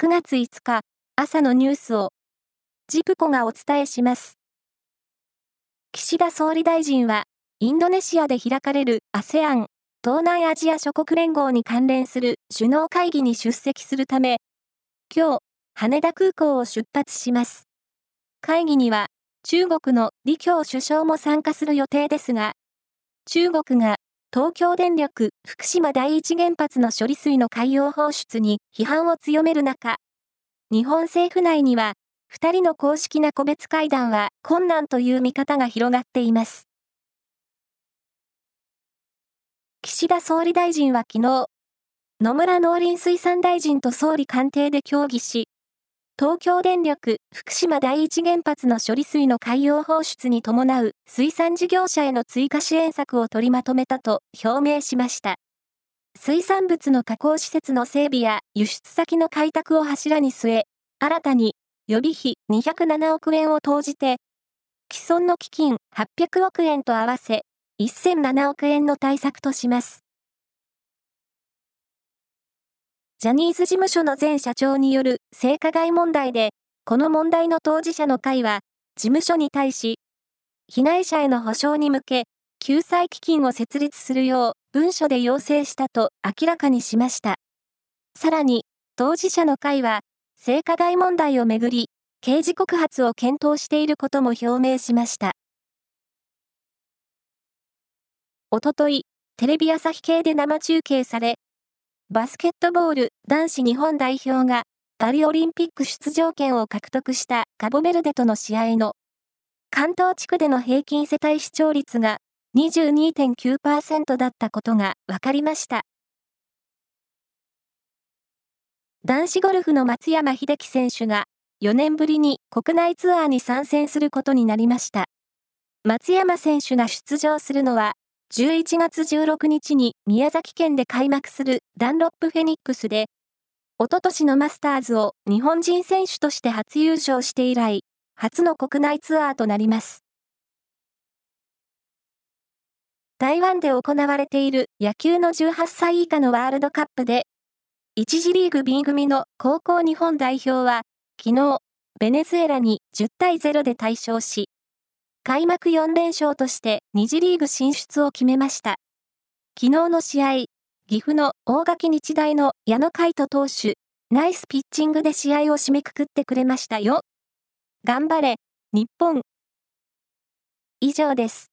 9月5日朝のニュースをジプコがお伝えします。岸田総理大臣はインドネシアで開かれる ASEAN 東南アジア諸国連合に関連する首脳会議に出席するため、今日、羽田空港を出発します。会議には、中国の李強首相も参加する予定ですが、中国が東京電力福島第一原発の処理水の海洋放出に批判を強める中、日本政府内には、二人の公式な個別会談は困難という見方が広がっています。岸田総理大臣は昨日、野村農林水産大臣と総理官邸で協議し、東京電力福島第一原発の処理水の海洋放出に伴う水産事業者への追加支援策を取りまとめたと表明しました。水産物の加工施設の整備や輸出先の開拓を柱に据え、新たに予備費207億円を投じて、既存の基金800億円と合わせ1007億円の対策とします。ジャニーズ事務所の前社長による性加害問題で、この問題の当事者の会は、事務所に対し、被害者への補償に向け、救済基金を設立するよう文書で要請したと明らかにしました。さらに、当事者の会は、性加害問題をめぐり、刑事告発を検討していることも表明しました。おととい、テレビ朝日系で生中継され、バスケットボール男子日本代表がパリオリンピック出場権を獲得したカボメルデとの試合の関東地区での平均世帯視聴率が22.9%だったことが分かりました。男子ゴルフの松山英樹選手が4年ぶりに国内ツアーに参戦することになりました。松山選手が出場するのは11月16日に宮崎県で開幕するダンロップフェニックスで、おととしのマスターズを日本人選手として初優勝して以来、初の国内ツアーとなります。台湾で行われている野球の18歳以下のワールドカップで、1次リーグ B 組の高校日本代表は、昨日、ベネズエラに10対0で大勝し、開幕4連勝として2次リーグ進出を決めました。昨日の試合、岐阜の大垣日大の矢野海斗投手、ナイスピッチングで試合を締めくくってくれましたよ。頑張れ、日本。以上です。